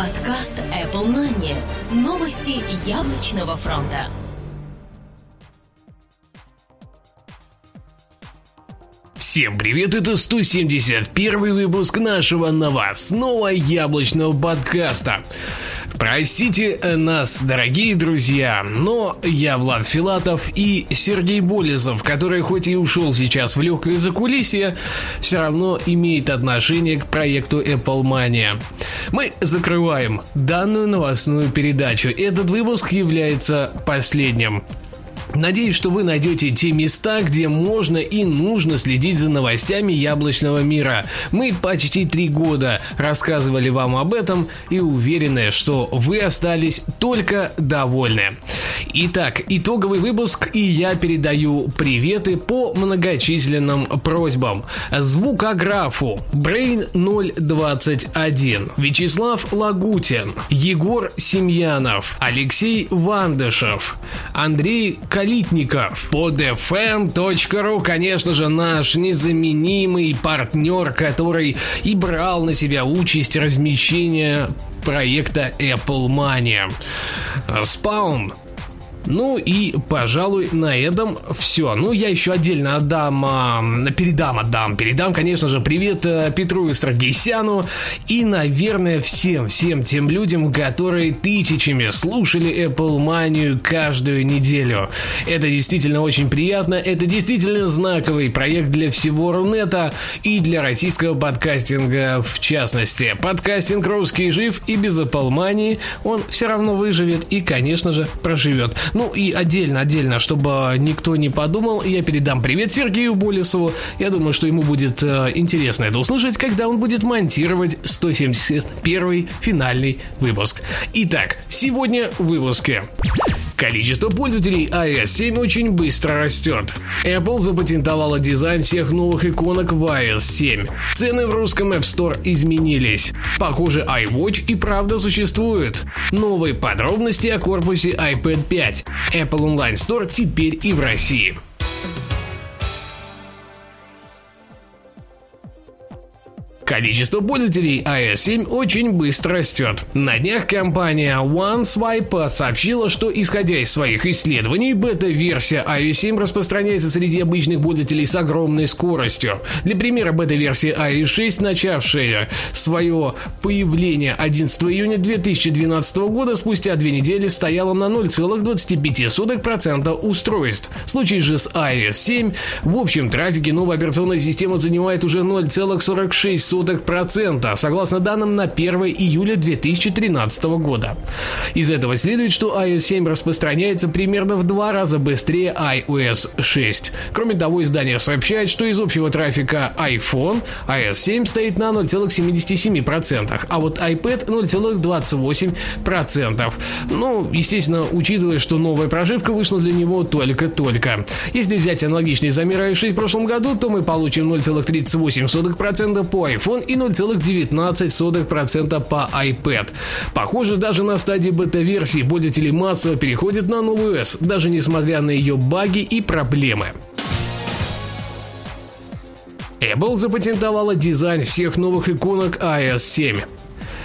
Подкаст Apple Money. Новости яблочного фронта. Всем привет, это 171 выпуск нашего новостного яблочного подкаста. Простите нас, дорогие друзья, но я Влад Филатов и Сергей Болезов, который хоть и ушел сейчас в легкое закулисье, все равно имеет отношение к проекту Apple Mania. Мы закрываем данную новостную передачу. Этот выпуск является последним. Надеюсь, что вы найдете те места, где можно и нужно следить за новостями яблочного мира. Мы почти три года рассказывали вам об этом и уверены, что вы остались только довольны. Итак, итоговый выпуск, и я передаю приветы по многочисленным просьбам. Звукографу Brain 021, Вячеслав Лагутин, Егор Семьянов, Алексей Вандышев, Андрей Калитников, под fm.ru, конечно же, наш незаменимый партнер, который и брал на себя участь размещения проекта Apple Mania. Spawn ну и, пожалуй, на этом все. Ну, я еще отдельно отдам, а, передам, отдам, передам, конечно же, привет а, Петру и Саргисяну и, наверное, всем, всем тем людям, которые тысячами слушали Apple Mania каждую неделю. Это действительно очень приятно, это действительно знаковый проект для всего Рунета и для российского подкастинга в частности. Подкастинг русский жив и без Apple Mania он все равно выживет и, конечно же, проживет. Ну и отдельно, отдельно, чтобы никто не подумал, я передам привет Сергею Болесову. Я думаю, что ему будет э, интересно это услышать, когда он будет монтировать 171 финальный выпуск. Итак, сегодня в выпуске. Количество пользователей iOS 7 очень быстро растет. Apple запатентовала дизайн всех новых иконок в iOS 7. Цены в русском App Store изменились. Похоже, iWatch и правда существует. Новые подробности о корпусе iPad 5. Apple Online Store теперь и в России. Количество пользователей iOS 7 очень быстро растет. На днях компания OneSwipe сообщила, что исходя из своих исследований, бета-версия iOS 7 распространяется среди обычных пользователей с огромной скоростью. Для примера, бета-версия iOS 6, начавшая свое появление 11 июня 2012 года, спустя две недели стояла на 0,25% устройств. В случае же с iOS 7, в общем трафике новая операционная система занимает уже 0,46 0,02%, согласно данным на 1 июля 2013 года. Из этого следует, что iOS 7 распространяется примерно в два раза быстрее iOS 6. Кроме того, издание сообщает, что из общего трафика iPhone iOS 7 стоит на 0,77%, а вот iPad 0,28%. Ну, естественно, учитывая, что новая прошивка вышла для него только-только. Если взять аналогичный замер iOS 6 в прошлом году, то мы получим 0,38% по iPhone и 0,19% по iPad. Похоже, даже на стадии бета-версии пользователи массово переходят на новый OS, даже несмотря на ее баги и проблемы. Apple запатентовала дизайн всех новых иконок iOS 7.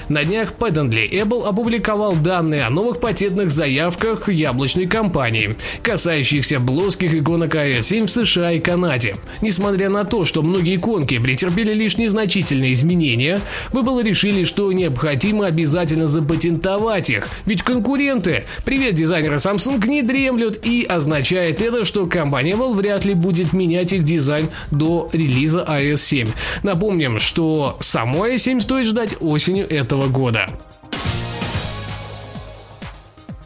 На днях Patently Apple опубликовал данные о новых патентных заявках яблочной компании, касающихся плоских иконок iOS 7 в США и Канаде. Несмотря на то, что многие иконки претерпели лишь незначительные изменения, вы было решили, что необходимо обязательно запатентовать их, ведь конкуренты, привет дизайнеры Samsung, не дремлют и означает это, что компания Apple вряд ли будет менять их дизайн до релиза iOS 7. Напомним, что самой iOS 7 стоит ждать осенью этого этого года.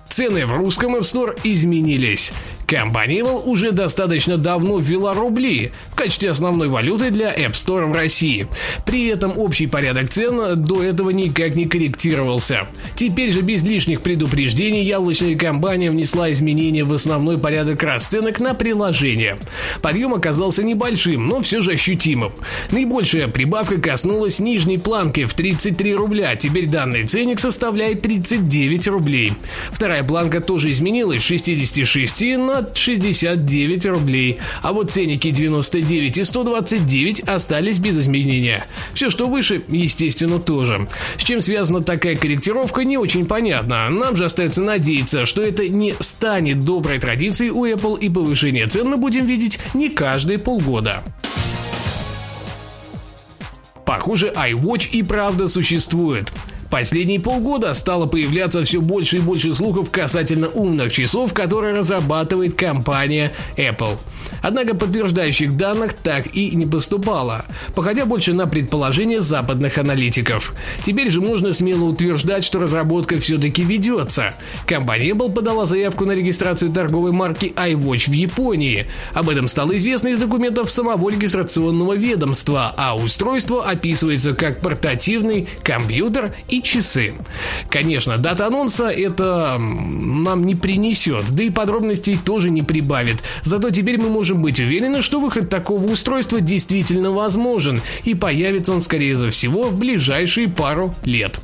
Цены в русском App Store изменились. Компания Apple уже достаточно давно ввела рубли в качестве основной валюты для App Store в России. При этом общий порядок цен до этого никак не корректировался. Теперь же без лишних предупреждений яблочная компания внесла изменения в основной порядок расценок на приложение. Подъем оказался небольшим, но все же ощутимым. Наибольшая прибавка коснулась нижней планки в 33 рубля. Теперь данный ценник составляет 39 рублей. Вторая планка тоже изменилась с 66 на на 69 рублей. А вот ценники 99 и 129 остались без изменения. Все, что выше, естественно, тоже. С чем связана такая корректировка, не очень понятно. Нам же остается надеяться, что это не станет доброй традицией у Apple и повышение цен мы будем видеть не каждые полгода. Похоже, iWatch и правда существует. Последние полгода стало появляться все больше и больше слухов касательно умных часов, которые разрабатывает компания Apple. Однако подтверждающих данных так и не поступало, походя больше на предположения западных аналитиков. Теперь же можно смело утверждать, что разработка все-таки ведется. Компания Apple подала заявку на регистрацию торговой марки iWatch в Японии. Об этом стало известно из документов самого регистрационного ведомства, а устройство описывается как портативный компьютер и часы. Конечно, дата анонса это нам не принесет, да и подробностей тоже не прибавит. Зато теперь мы можем быть уверены, что выход такого устройства действительно возможен, и появится он, скорее всего, в ближайшие пару лет.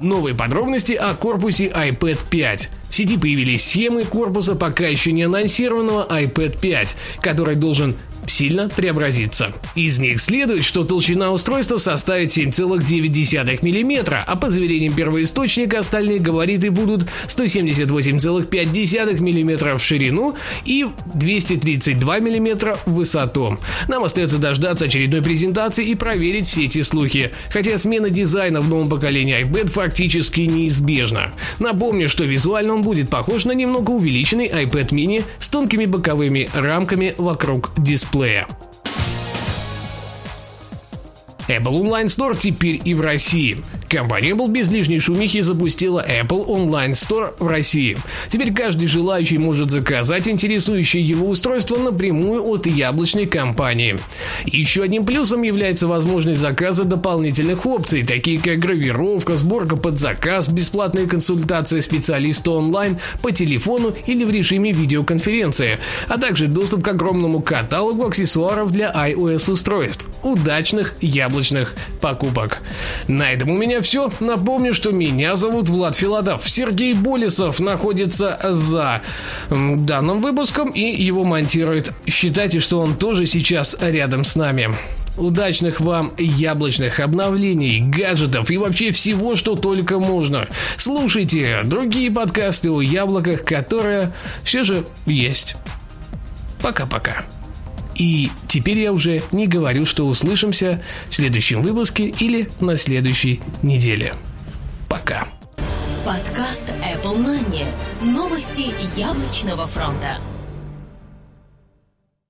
Новые подробности о корпусе iPad 5. В сети появились схемы корпуса пока еще не анонсированного iPad 5, который должен сильно преобразится. Из них следует, что толщина устройства составит 7,9 мм, а по заверениям первоисточника остальные габариты будут 178,5 мм в ширину и 232 мм в высоту. Нам остается дождаться очередной презентации и проверить все эти слухи, хотя смена дизайна в новом поколении iPad фактически неизбежна. Напомню, что визуально он будет похож на немного увеличенный iPad mini с тонкими боковыми рамками вокруг дисплея дисплея. Apple Online Store теперь и в России. Компания Apple без лишней шумихи запустила Apple Online Store в России. Теперь каждый желающий может заказать интересующее его устройство напрямую от яблочной компании. Еще одним плюсом является возможность заказа дополнительных опций, такие как гравировка, сборка под заказ, бесплатная консультация специалиста онлайн по телефону или в режиме видеоконференции, а также доступ к огромному каталогу аксессуаров для iOS устройств. Удачных яблочных покупок. На этом у меня все. Напомню, что меня зовут Влад Филатов. Сергей Болесов находится за данным выпуском и его монтирует. Считайте, что он тоже сейчас рядом с нами. Удачных вам яблочных обновлений, гаджетов и вообще всего, что только можно. Слушайте другие подкасты о яблоках, которые все же есть. Пока-пока. И теперь я уже не говорю, что услышимся в следующем выпуске или на следующей неделе. Пока. Подкаст Apple Money. Новости яблочного фронта.